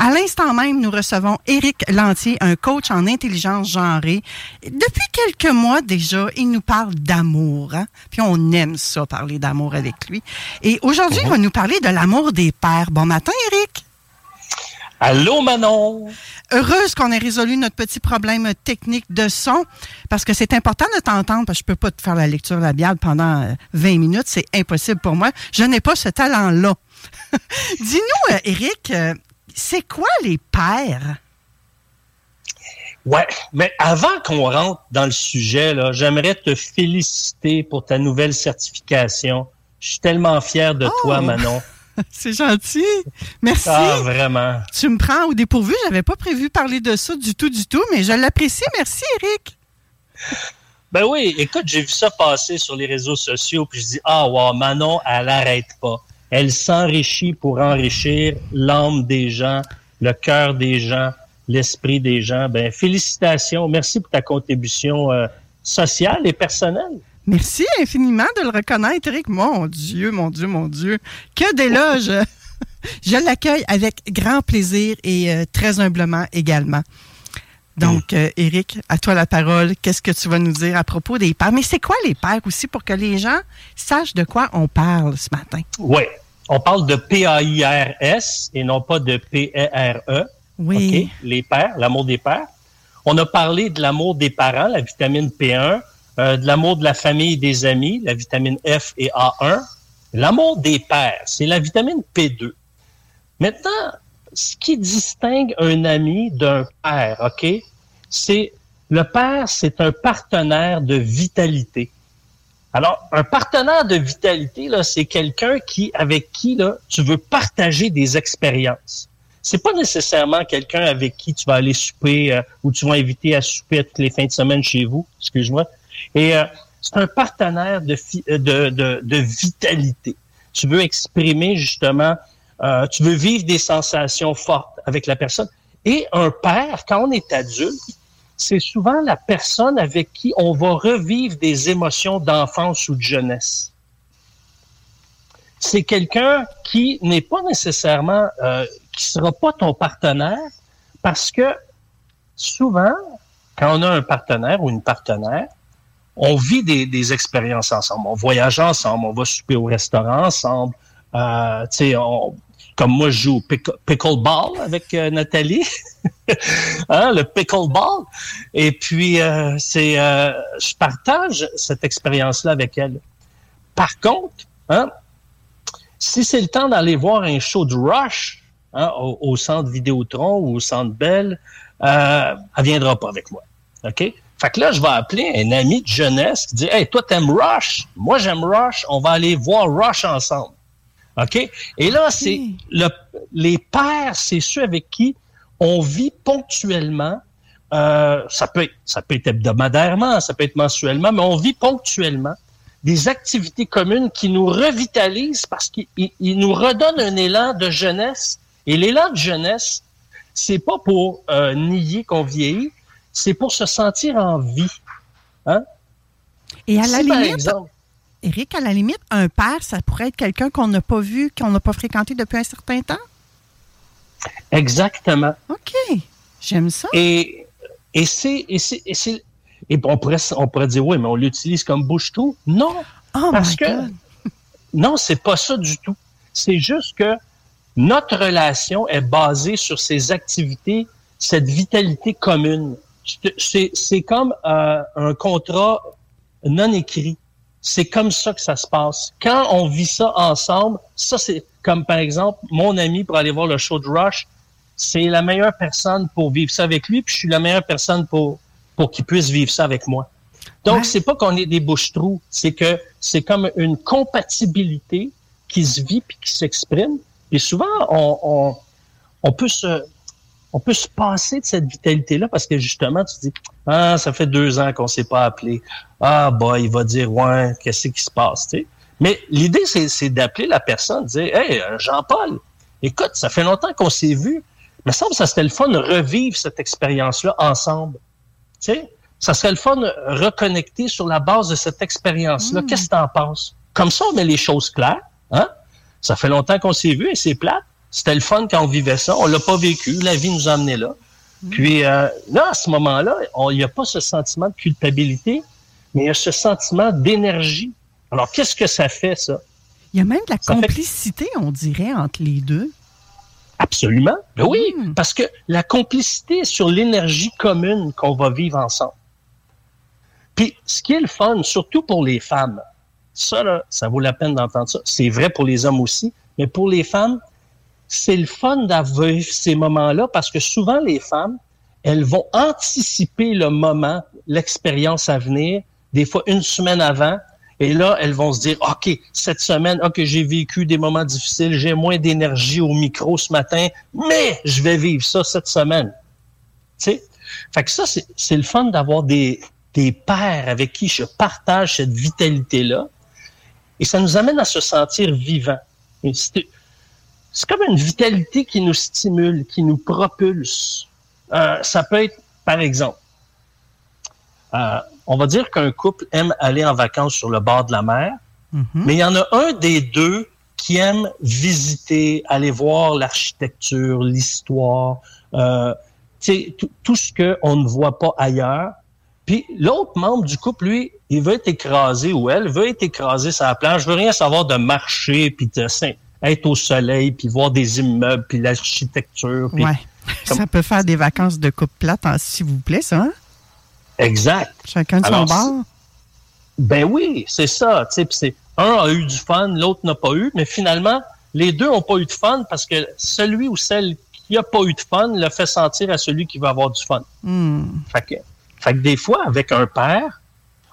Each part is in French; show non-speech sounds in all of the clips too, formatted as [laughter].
À l'instant même, nous recevons Éric Lantier, un coach en intelligence genrée. Depuis quelques mois déjà, il nous parle d'amour. Hein? Puis on aime ça, parler d'amour avec lui. Et aujourd'hui, il va nous parler de l'amour des pères. Bon matin, Éric. Allô, Manon! Heureuse qu'on ait résolu notre petit problème technique de son, parce que c'est important de t'entendre, parce que je peux pas te faire la lecture labiale pendant 20 euh, minutes, c'est impossible pour moi. Je n'ai pas ce talent-là. [laughs] Dis-nous, euh, Éric, euh, c'est quoi les pères? Ouais, mais avant qu'on rentre dans le sujet, j'aimerais te féliciter pour ta nouvelle certification. Je suis tellement fier de toi, oh! Manon. [laughs] C'est gentil. Merci. Ah, vraiment. Tu me prends au dépourvu. J'avais pas prévu parler de ça du tout, du tout, mais je l'apprécie. Merci, Eric. [laughs] Ben oui, écoute, j'ai vu ça passer sur les réseaux sociaux, puis je dis, ah, wow, Manon, elle n'arrête pas. Elle s'enrichit pour enrichir l'âme des gens, le cœur des gens, l'esprit des gens. Ben, félicitations. Merci pour ta contribution euh, sociale et personnelle. Merci infiniment de le reconnaître, Eric. Mon Dieu, mon Dieu, mon Dieu. Que d'éloges! [laughs] Je l'accueille avec grand plaisir et euh, très humblement également. Donc, euh, Eric, à toi la parole. Qu'est-ce que tu vas nous dire à propos des pères? Mais c'est quoi les pères aussi pour que les gens sachent de quoi on parle ce matin? Oui, on parle de P-A-I-R-S et non pas de P-E-R-E. Oui. Les pères, l'amour des pères. On a parlé de l'amour des parents, la vitamine P1. Euh, de l'amour de la famille et des amis, la vitamine F et A1. L'amour des pères, c'est la vitamine P2. Maintenant, ce qui distingue un ami d'un père, OK, c'est le père, c'est un partenaire de vitalité. Alors, un partenaire de vitalité, là, c'est quelqu'un qui, avec qui, là, tu veux partager des expériences. C'est pas nécessairement quelqu'un avec qui tu vas aller souper euh, ou tu vas inviter à souper toutes les fins de semaine chez vous, excuse-moi. Et euh, c'est un partenaire euh, de, de, vitalité. Tu veux exprimer justement, euh, tu veux vivre des sensations fortes avec la personne. Et un père, quand on est adulte, c'est souvent la personne avec qui on va revivre des émotions d'enfance ou de jeunesse. C'est quelqu'un qui n'est pas nécessairement, euh, qui sera pas ton partenaire, parce que souvent, quand on a un partenaire ou une partenaire, on vit des, expériences ensemble. On voyage ensemble, on va souper au restaurant ensemble. Euh, comme moi, je joue pickleball avec euh, Nathalie, [laughs] hein, le pickleball. Et puis, euh, c'est, euh, je partage cette expérience-là avec elle. Par contre, hein, si c'est le temps d'aller voir un show de Rush hein, au, au, centre Vidéotron ou au centre Bell, elle viendra pas avec moi. OK? Fait que là, je vais appeler un ami de jeunesse qui dit Hey, toi, t'aimes Rush? Moi, j'aime Rush. On va aller voir Rush ensemble. OK? Et là, c'est le, les pères, c'est ceux avec qui on vit ponctuellement. Euh, ça, peut ça peut être hebdomadairement, ça peut être mensuellement, mais on vit ponctuellement des activités communes qui nous revitalisent parce qu'ils nous redonnent un élan de jeunesse. Et l'élan de jeunesse, c'est pas pour euh, nier qu'on vieillit, c'est pour se sentir en vie. Hein? Et à la limite, Eric, à la limite, un père, ça pourrait être quelqu'un qu'on n'a pas vu, qu'on n'a pas fréquenté depuis un certain temps? Exactement. OK. J'aime ça. Et, et c'est. Et, et on, pourrait, on pourrait dire, oui, mais on l'utilise comme bouche-tout. Non. Oh parce que. [laughs] non, c'est pas ça du tout. C'est juste que notre relation est basée sur ces activités, cette vitalité commune. C'est comme euh, un contrat non écrit. C'est comme ça que ça se passe. Quand on vit ça ensemble, ça c'est comme par exemple mon ami pour aller voir le show de Rush, c'est la meilleure personne pour vivre ça avec lui, puis je suis la meilleure personne pour pour qu'il puisse vivre ça avec moi. Donc c'est pas qu'on est des bouches-trous, c'est que c'est comme une compatibilité qui se vit puis qui s'exprime. Et souvent on, on, on peut se on peut se passer de cette vitalité-là parce que justement, tu dis, ah, ça fait deux ans qu'on s'est pas appelé. Ah, bah, il va dire, ouais, qu'est-ce qui se passe, tu sais? Mais l'idée, c'est d'appeler la personne, de dire, hey, euh, Jean-Paul, écoute, ça fait longtemps qu'on s'est vu. Mais ça, ça serait le fun de revivre cette expérience-là ensemble. Tu sais, ça serait le fun de reconnecter sur la base de cette expérience-là. Hmm. Qu'est-ce que tu en penses? Comme ça, on met les choses claires. Hein? Ça fait longtemps qu'on s'est vu et c'est plate. C'était le fun quand on vivait ça. On l'a pas vécu. La vie nous a amenés là. Mm. Puis euh, là, à ce moment-là, il n'y a pas ce sentiment de culpabilité, mais il y a ce sentiment d'énergie. Alors, qu'est-ce que ça fait, ça? Il y a même de la complicité, on dirait, entre les deux. Absolument. Ben oui, mm. parce que la complicité est sur l'énergie commune qu'on va vivre ensemble. Puis, ce qui est le fun, surtout pour les femmes, ça, là, ça vaut la peine d'entendre ça. C'est vrai pour les hommes aussi, mais pour les femmes, c'est le fun d'avoir ces moments-là parce que souvent les femmes, elles vont anticiper le moment, l'expérience à venir, des fois une semaine avant. Et là, elles vont se dire, OK, cette semaine, OK, j'ai vécu des moments difficiles, j'ai moins d'énergie au micro ce matin, mais je vais vivre ça cette semaine. Tu sais? Fait que ça, c'est le fun d'avoir des, des pères avec qui je partage cette vitalité-là. Et ça nous amène à se sentir vivants c'est comme une vitalité qui nous stimule, qui nous propulse. Euh, ça peut être, par exemple, euh, on va dire qu'un couple aime aller en vacances sur le bord de la mer, mhm. mais il y en a un des deux qui aime visiter, aller voir l'architecture, l'histoire, euh, tout ce qu'on ne voit pas ailleurs. Puis l'autre membre du couple, lui, il veut être écrasé ou elle veut être écrasée sur la plage, je veux rien savoir de marcher puis de être au soleil, puis voir des immeubles, puis l'architecture. Oui. [laughs] Ça peut faire des vacances de coupe plate, s'il vous plaît, ça. Hein? Exact. Chacun de son bord. Ben oui, c'est ça. C'est, un a eu du fun, l'autre n'a pas eu, mais finalement, les deux n'ont pas eu de fun parce que celui ou celle qui n'a pas eu de fun le fait sentir à celui qui va avoir du fun. Hmm. Fait, que, fait que des fois, avec un père,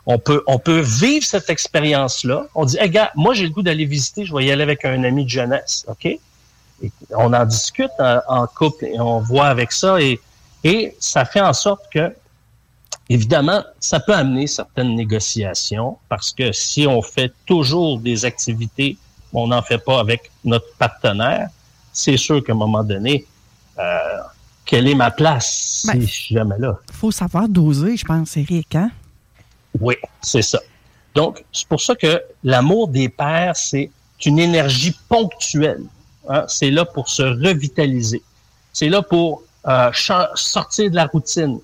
on peut, on peut vivre cette expérience-là. On dit, hey, gars, moi, j'ai le goût d'aller visiter, je vais y aller avec un ami de jeunesse, OK? Et on en discute en, couple et on voit avec ça et, et ça fait en sorte que, évidemment, ça peut amener certaines négociations parce que si on fait toujours des activités, on n'en fait pas avec notre partenaire, c'est sûr qu'à un moment donné, euh, quelle est ma place si ben, je suis jamais là? Il faut savoir doser, je pense, Eric, hein? Oui, c'est ça. Donc, c'est pour ça que l'amour des pères, c'est une énergie ponctuelle. Hein. C'est là pour se revitaliser. C'est là pour euh, sortir de la routine,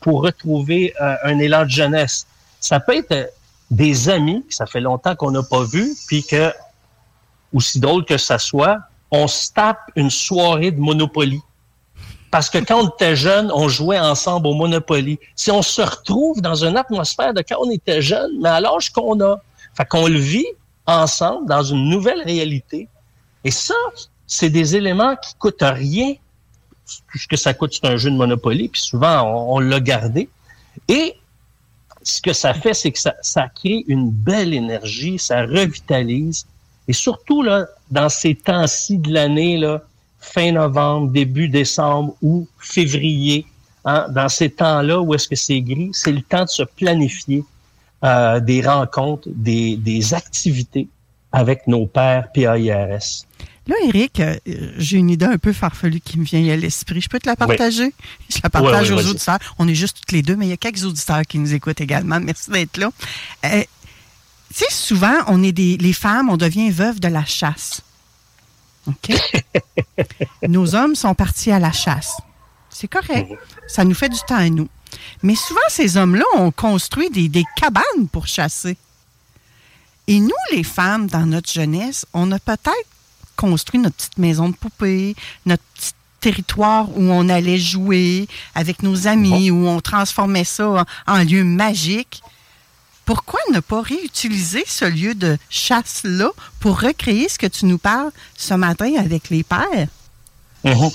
pour retrouver euh, un élan de jeunesse. Ça peut être euh, des amis, ça fait longtemps qu'on n'a pas vu, puis que, aussi drôle que ça soit, on se tape une soirée de Monopoly. Parce que quand on était jeune, on jouait ensemble au Monopoly. Si on se retrouve dans une atmosphère de quand on était jeune, mais à l'âge qu'on a, fait qu'on le vit ensemble dans une nouvelle réalité. Et ça, c'est des éléments qui coûtent rien. Ce que ça coûte, c'est un jeu de Monopoly, puis souvent, on, l'a gardé. Et ce que ça fait, c'est que ça, ça crée une belle énergie, ça revitalise. Et surtout, là, dans ces temps-ci de l'année, là, fin novembre, début décembre ou février, hein, dans ces temps-là où est-ce que c'est gris, c'est le temps de se planifier euh, des rencontres, des, des activités avec nos pères PAIRS. Là, Eric, euh, j'ai une idée un peu farfelue qui me vient à l'esprit. Je peux te la partager? Je la partage aux auditeurs. On est juste toutes les deux, mais il y a quelques auditeurs qui nous écoutent également. [laughs] Merci d'être là. Euh, tu sais, souvent, on est des, les femmes, on devient veuve de la chasse. OK? Nos hommes sont partis à la chasse. C'est correct. Ça nous fait du temps à nous. Mais souvent, ces hommes-là ont construit des, des, cabanes pour chasser. Et nous, les femmes, dans notre jeunesse, on a peut-être construit notre petite maison de poupée, notre petit territoire où on allait jouer avec nos amis, où on transformait ça en, en lieu magique. Pourquoi ne pas réutiliser ce lieu de chasse-là pour recréer ce que tu nous parles ce matin avec les pères? Mhm.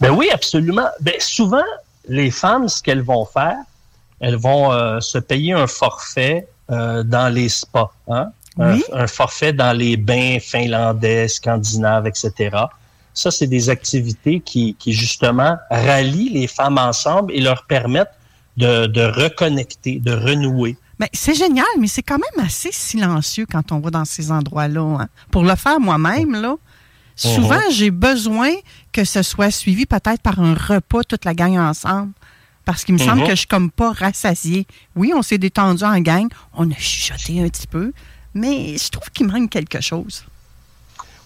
Ben oui, absolument. Ben, souvent, les femmes, ce qu'elles vont faire, elles vont euh, se payer un forfait euh, dans les spas, hein? Oui. un, un forfait dans les bains finlandais, scandinaves, etc. Ça, c'est des activités qui, qui, justement, rallient les femmes ensemble et leur permettent de, de reconnecter, de renouer. Ben, c'est génial, mais c'est quand même assez silencieux quand on va dans ces endroits-là. hein. Pour le faire moi-même, là, souvent, j'ai besoin que ce soit suivi peut-être par un repas, toute la gang ensemble. Parce qu'il me semble Mhm. que je suis comme pas rassasiée. Oui, on s'est détendu en gang, on a chuchoté un petit peu, mais je trouve qu'il manque quelque chose.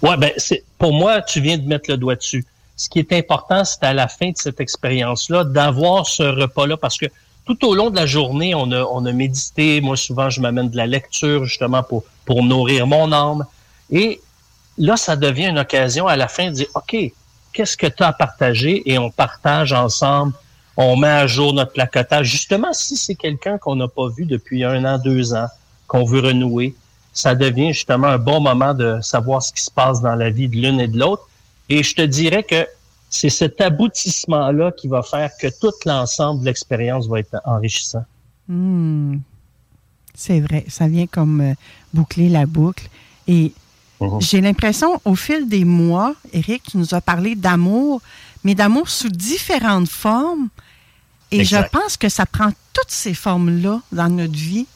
Ouais, ben c'est pour moi, tu viens de mettre le doigt dessus. Ce qui est important, c'est à la fin de cette expérience-là d'avoir ce repas-là, parce que tout au long de la journée, on a, on a médité. Moi, souvent, je m'amène de la lecture justement pour, pour nourrir mon âme. Et là, ça devient une occasion à la fin de dire, OK, qu'est-ce que tu as à partager? Et on partage ensemble. On met à jour notre placotage. Justement, si c'est quelqu'un qu'on n'a pas vu depuis un an, deux ans, qu'on veut renouer, ça devient justement un bon moment de savoir ce qui se passe dans la vie de l'une et de l'autre. Et je te dirais que c'est cet aboutissement-là qui va faire que tout l'ensemble de l'expérience va être enrichissant. Hmm. C'est vrai, ça vient comme euh, boucler la boucle. Et Mhm. j'ai l'impression, au fil des mois, Eric, tu nous as parlé d'amour, mais d'amour sous différentes formes. Et Exact. je pense que ça prend toutes ces formes-là dans notre vie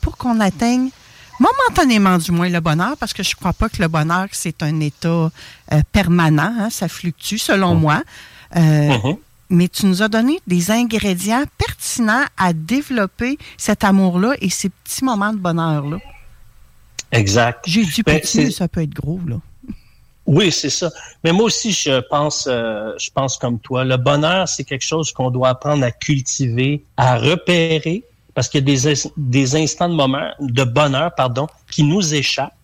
pour qu'on atteigne, momentanément du moins, le bonheur, parce que je ne crois pas que le bonheur, c'est un état euh, permanent, hein, ça fluctue selon moi. Euh, Mhm. mais tu nous as donné des ingrédients pertinents à développer cet amour-là et ces petits moments de bonheur-là. Exact. J'ai du Ben, petit, mais ça peut être gros, là. Oui, c'est ça. Mais moi aussi, je pense, euh, je pense comme toi. Le bonheur, c'est quelque chose qu'on doit apprendre à cultiver, à repérer, parce qu'il y a des, des instants de moment, de bonheur, pardon, qui nous échappent,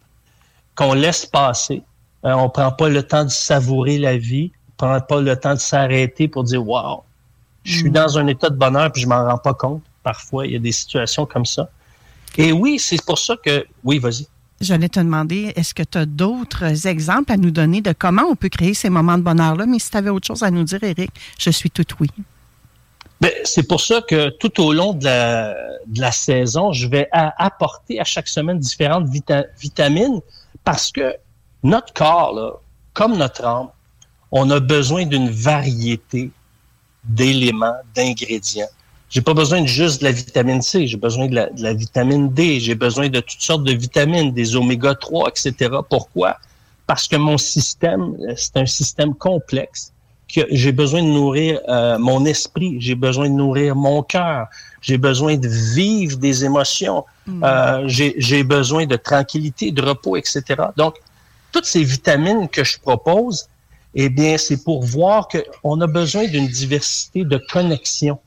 qu'on laisse passer. Euh, on prend pas le temps de savourer la vie, on prend pas le temps de s'arrêter pour dire, wow, je suis Mm. dans un état de bonheur puis je m'en rends pas compte. Parfois, il y a des situations comme ça. Et oui, c'est pour ça que, oui, vas-y. J'allais te demander, est-ce que tu as d'autres exemples à nous donner de comment on peut créer ces moments de bonheur-là? Mais si tu avais autre chose à nous dire, Eric, je suis tout oui. Ben, c'est pour ça que tout au long de la, saison, je vais apporter à chaque semaine différentes vita- vitamines parce que notre corps, là, comme notre âme, on a besoin d'une variété d'éléments, d'ingrédients. J'ai pas besoin de juste de la vitamine C, j'ai besoin de la, de la vitamine D, j'ai besoin de toutes sortes de vitamines, des oméga 3, etc. Pourquoi? Parce que mon système, c'est un système complexe que j'ai besoin de nourrir euh, mon esprit, j'ai besoin de nourrir mon cœur, j'ai besoin de vivre des émotions, euh, j'ai j'ai besoin de tranquillité, de repos, etc. Donc, toutes ces vitamines que je propose, eh bien, c'est pour voir qu'on a besoin d'une diversité de connexions.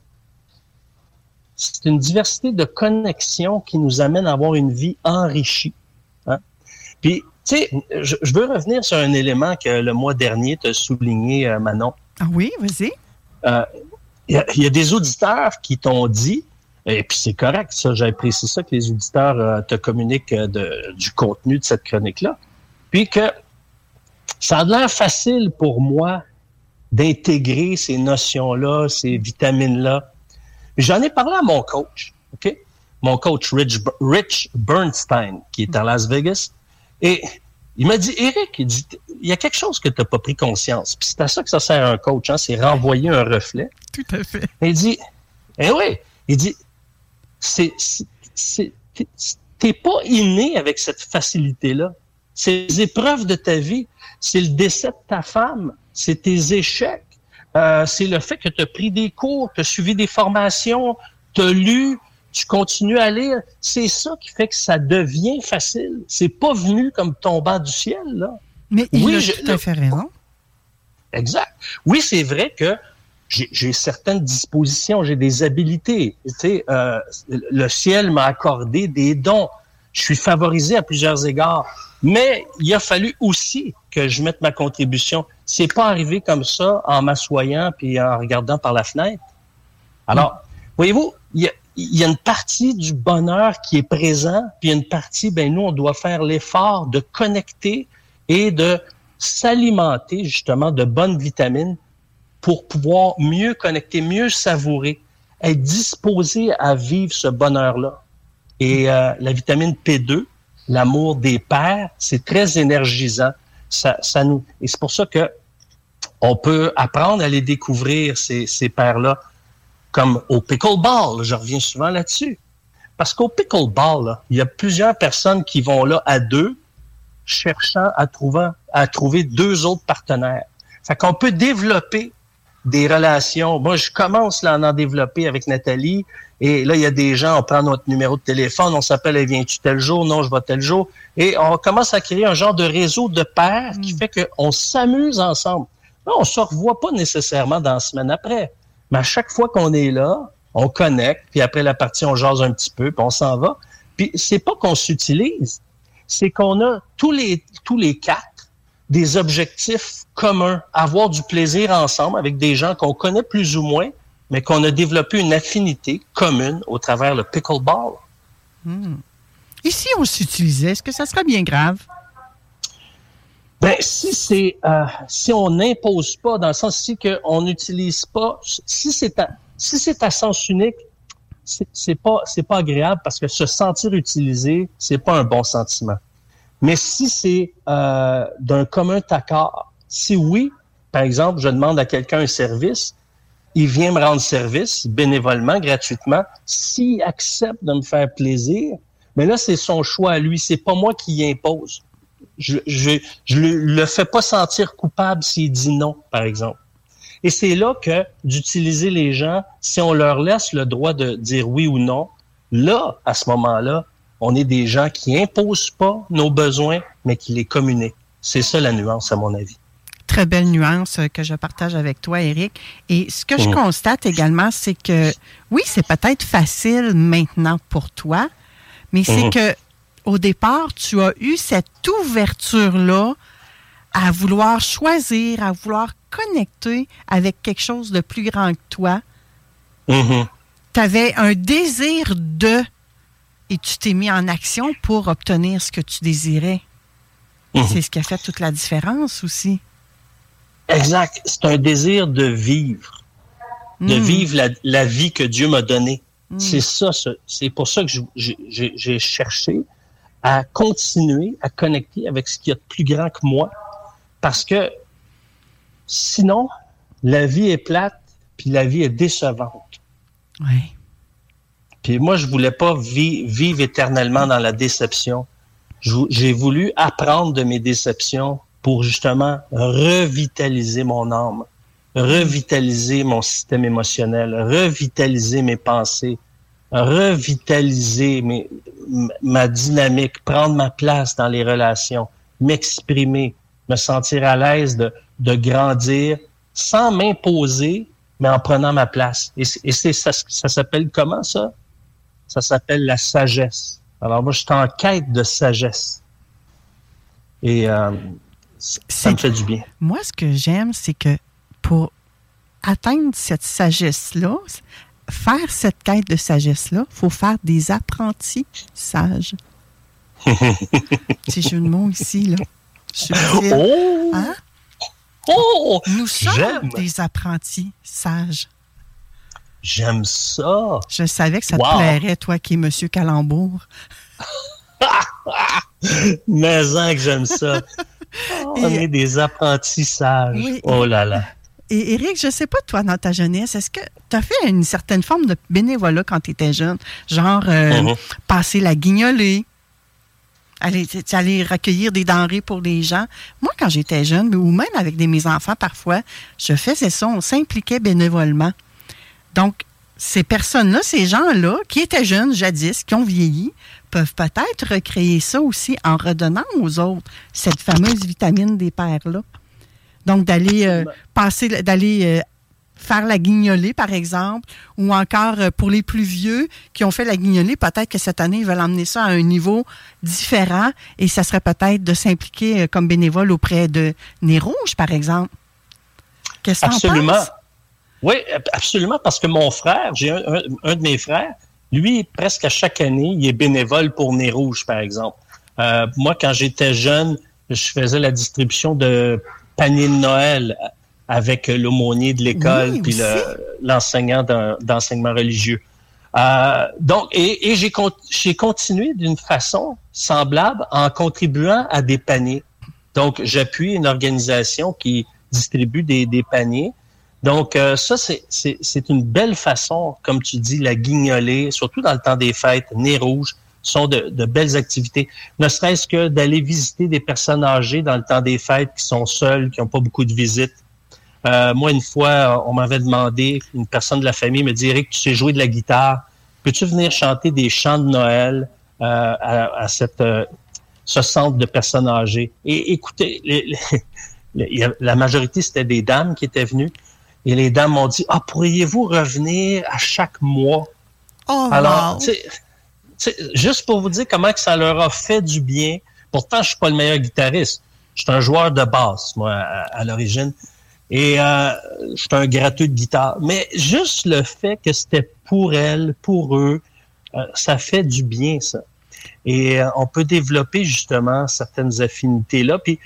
C'est une diversité de connexions qui nous amène à avoir une vie enrichie. Hein? Puis, tu sais, je, je veux revenir sur un élément que le mois dernier, tu as souligné, euh, Manon. Ah oui, vas-y. Euh, Il y, a- il y a des auditeurs qui t'ont dit, et puis c'est correct, ça, j'apprécie ça que les auditeurs euh, te communiquent de- du contenu de cette chronique-là, puis que ça a l'air facile pour moi d'intégrer ces notions-là, ces vitamines-là. J'en ai parlé à mon coach, OK? Mon coach Rich, Rich Bernstein, qui est à Las Vegas, et il m'a dit, Eric, il dit, il y a quelque chose que tu n'as pas pris conscience. Puis c'est à ça que ça sert un coach, hein, c'est renvoyer un reflet. Tout à fait. Il dit, eh oui, il dit, c'est, t'es pas inné avec cette facilité-là. C'est les épreuves de ta vie, c'est le décès de ta femme, c'est tes échecs, euh, c'est le fait que tu as pris des cours, tu as suivi des formations, tu as lu, tu continues à lire. C'est ça qui fait que ça devient facile. C'est pas venu comme tombant du ciel, là. Mais il Oui, a je- tout à fait raison. Exact. Oui, c'est vrai que j'ai certaines dispositions, j'ai des habilités. Tu sais, euh, le ciel m'a accordé des dons. je suis favorisé à plusieurs égards. Mais il a fallu aussi que je mette ma contribution. C'est pas arrivé comme ça en m'assoyant puis en regardant par la fenêtre. Alors, voyez-vous, il y, a, une partie du bonheur qui est présent, puis une partie, ben nous, on doit faire l'effort de connecter et de s'alimenter justement de bonnes vitamines pour pouvoir mieux connecter, mieux savourer, être disposé à vivre ce bonheur-là. Et euh, la vitamine P2, l'amour des pères, c'est très énergisant. Ça, ça nous, et c'est pour ça que on peut apprendre à les découvrir, ces, ces pères-là, comme au pickleball. Je reviens souvent là-dessus. Parce qu'au pickleball, il y a plusieurs personnes qui vont là à deux, cherchant à trouver, à trouver deux autres partenaires. Fait qu'on peut développer des relations. Moi, je commence là à en développer avec Nathalie. Et là, il y a des gens, on prend notre numéro de téléphone, on s'appelle, viens-tu tel jour? Non, je vais tel jour. Et on commence à créer un genre de réseau de pairs qui hmm. fait qu'on s'amuse ensemble. Là, on se revoit pas nécessairement dans la semaine après. Mais à chaque fois qu'on est là, on connecte, puis après la partie, on jase un petit peu, puis on s'en va. Puis c'est pas qu'on s'utilise, c'est qu'on a tous les, quatre des objectifs communs, avoir du plaisir ensemble avec des gens qu'on connaît plus ou moins, mais qu'on a développé une affinité commune au travers le pickleball. Hmm. Et si on s'utilisait, est-ce que ça serait bien grave? Ben, si c'est euh, si on n'impose pas, dans le sens si qu'on n'utilise pas, si c'est à si c'est à sens unique, c'est pas c'est pas agréable parce que se sentir utilisé, c'est pas un bon sentiment. Mais si c'est euh, d'un commun accord, si oui, par exemple, je demande à quelqu'un un service, il vient me rendre service bénévolement, gratuitement, s'il accepte de me faire plaisir, mais là, c'est son choix à lui, c'est pas moi qui y impose. Je, je, je le fais pas sentir coupable s'il dit non, par exemple. Et c'est là que d'utiliser les gens, si on leur laisse le droit de dire oui ou non, là, à ce moment-là, on est des gens qui imposent pas nos besoins, mais qui les communiquent. C'est ça la nuance, à mon avis. Très belle nuance que je partage avec toi, Eric. Et ce que je mmh. constate également, c'est que oui, c'est peut-être facile maintenant pour toi, mais c'est mmh. que au départ, tu as eu cette ouverture-là à vouloir choisir, à vouloir connecter avec quelque chose de plus grand que toi. Mmh. Tu avais un désir de et tu t'es mis en action pour obtenir ce que tu désirais. Mhm. C'est ce qui a fait toute la différence aussi. Exact. C'est un désir de vivre, de hmm. vivre la, vie que Dieu m'a donnée. Hmm. C'est ça, c'est pour ça que j'ai cherché à continuer à connecter avec ce qui y a de plus grand que moi, parce que sinon, la vie est plate, puis la vie est décevante. Oui. Puis moi, je voulais pas vivre éternellement dans la déception. J'ai voulu apprendre de mes déceptions pour justement revitaliser mon âme, revitaliser mon système émotionnel, revitaliser mes pensées, revitaliser mes, ma dynamique, prendre ma place dans les relations, m'exprimer, me sentir à l'aise de, de grandir sans m'imposer, mais en prenant ma place. Et, c'est ça, ça s'appelle comment ça? Ça s'appelle la sagesse. Alors moi, je suis en quête de sagesse. Et euh, ça me fait du bien. Moi, ce que j'aime, c'est que pour atteindre cette sagesse-là, faire cette quête de sagesse-là, il faut faire des apprentis sages. [laughs] Petit jeu de mots ici, là. Oh! Hein? Oh! Nous sommes des apprentis sages. J'aime ça. Je savais que ça te plairait, toi qui es Monsieur Calembour. [laughs] Mais hein, que j'aime ça. [laughs] On est des apprentissages. oh là là. Et Eric, je sais pas, toi, dans ta jeunesse, est-ce que tu as fait une certaine forme de bénévolat quand tu étais jeune? Genre, euh, mm-hmm. passer la guignolée, aller, aller recueillir des denrées pour les gens. Moi, quand j'étais jeune, ou même avec des, mes enfants parfois, je faisais ça, on s'impliquait bénévolement. Donc, ces personnes-là, ces gens-là, qui étaient jeunes jadis, qui ont vieilli, peuvent peut-être recréer ça aussi en redonnant aux autres cette fameuse vitamine des pères-là. Donc, d'aller euh, passer, d'aller euh, faire la guignolée, par exemple, ou encore euh, pour les plus vieux qui ont fait la guignolée, peut-être que cette année, ils veulent emmener ça à un niveau différent et ça serait peut-être de s'impliquer comme bénévole auprès de Nez Rouge, par exemple. Qu'est-ce que Absolument. Penses? Oui, absolument, parce que mon frère, j'ai un, de mes frères, lui, presque à chaque année, il est bénévole pour Nez Rouge, par exemple. Moi, quand j'étais jeune, je faisais la distribution de paniers de Noël avec l'aumônier de l'école puis l'enseignant d'enseignement religieux. Euh, donc, et, et j'ai continué d'une façon semblable en contribuant à des paniers. Donc, j'appuie une organisation qui distribue des, des paniers. Donc, euh, ça, c'est une belle façon, comme tu dis, la guignoler, surtout dans le temps des fêtes, nez rouge, sont de, de belles activités. Ne serait-ce que d'aller visiter des personnes âgées dans le temps des fêtes qui sont seules, qui n'ont pas beaucoup de visites. Euh, moi, une fois, on m'avait demandé, une personne de la famille me dit, Eric, tu sais jouer de la guitare, peux-tu venir chanter des chants de Noël euh, à, à, cette, euh, ce centre de personnes âgées? Et écoutez, [laughs] la majorité, c'était des dames qui étaient venues. Et les dames m'ont dit, ah, pourriez-vous revenir à chaque mois? Oh, Alors, juste pour vous dire comment que ça leur a fait du bien. Pourtant, je suis pas le meilleur guitariste. Je suis un joueur de basse, moi, à l'origine. Et euh, je suis un gratuit de guitare. Mais juste le fait que c'était pour elle, pour eux, euh, ça fait du bien, ça. Et euh, on peut développer justement certaines affinités-là. Puis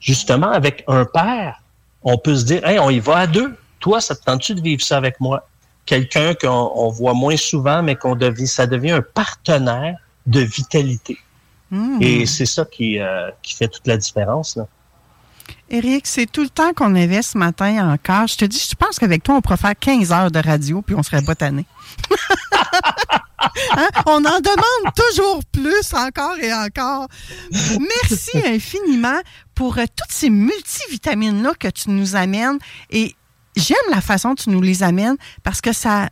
justement, avec un père, on peut se dire, hey, on y va à deux. Toi, ça te tente-tu de vivre ça avec moi? Quelqu'un qu'on voit moins souvent, mais qu'on devient, ça devient un partenaire de vitalité. Hmm. Et c'est ça qui, qui fait toute la différence. Là. Éric, c'est tout le temps qu'on avait ce matin encore. Je te dis, je pense qu'avec toi, on pourrait faire 15 heures de radio, puis on serait botané. [laughs] Hein? On en demande toujours plus, encore et encore. Merci [laughs] infiniment pour euh, toutes ces multivitamines-là que tu nous amènes. Et j'aime la façon dont tu nous les amènes parce que ça,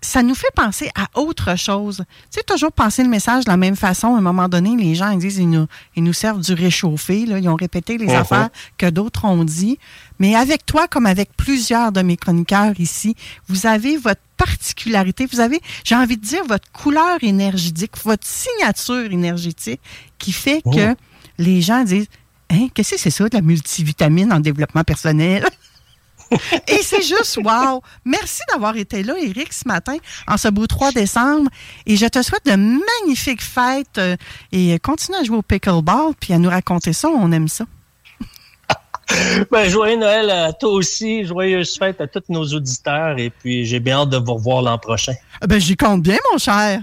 ça nous fait penser à autre chose. Tu sais, toujours penser le message de la même façon. À un moment donné, les gens ils disent ils nous, ils nous servent du réchauffé. Là. Ils ont répété les uh-huh. affaires que d'autres ont dit. Mais avec toi, comme avec plusieurs de mes chroniqueurs ici, vous avez votre particularité, vous avez, j'ai envie de dire, votre couleur énergétique, votre signature énergétique qui fait que oh. les gens disent Hein, qu'est-ce que c'est ça de la multivitamine en développement personnel? Et c'est juste wow! Merci d'avoir été là, Eric, ce matin, en ce beau 3 décembre. Et je te souhaite de magnifiques fêtes euh, et continue à jouer au pickleball puis à nous raconter ça. On aime ça. [laughs] ben, joyeux Noël à toi aussi. Joyeuse fête à tous nos auditeurs. Et puis, j'ai bien hâte de vous revoir l'an prochain. Ben, j'y compte bien, mon cher.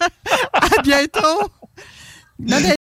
[laughs] à bientôt. [laughs]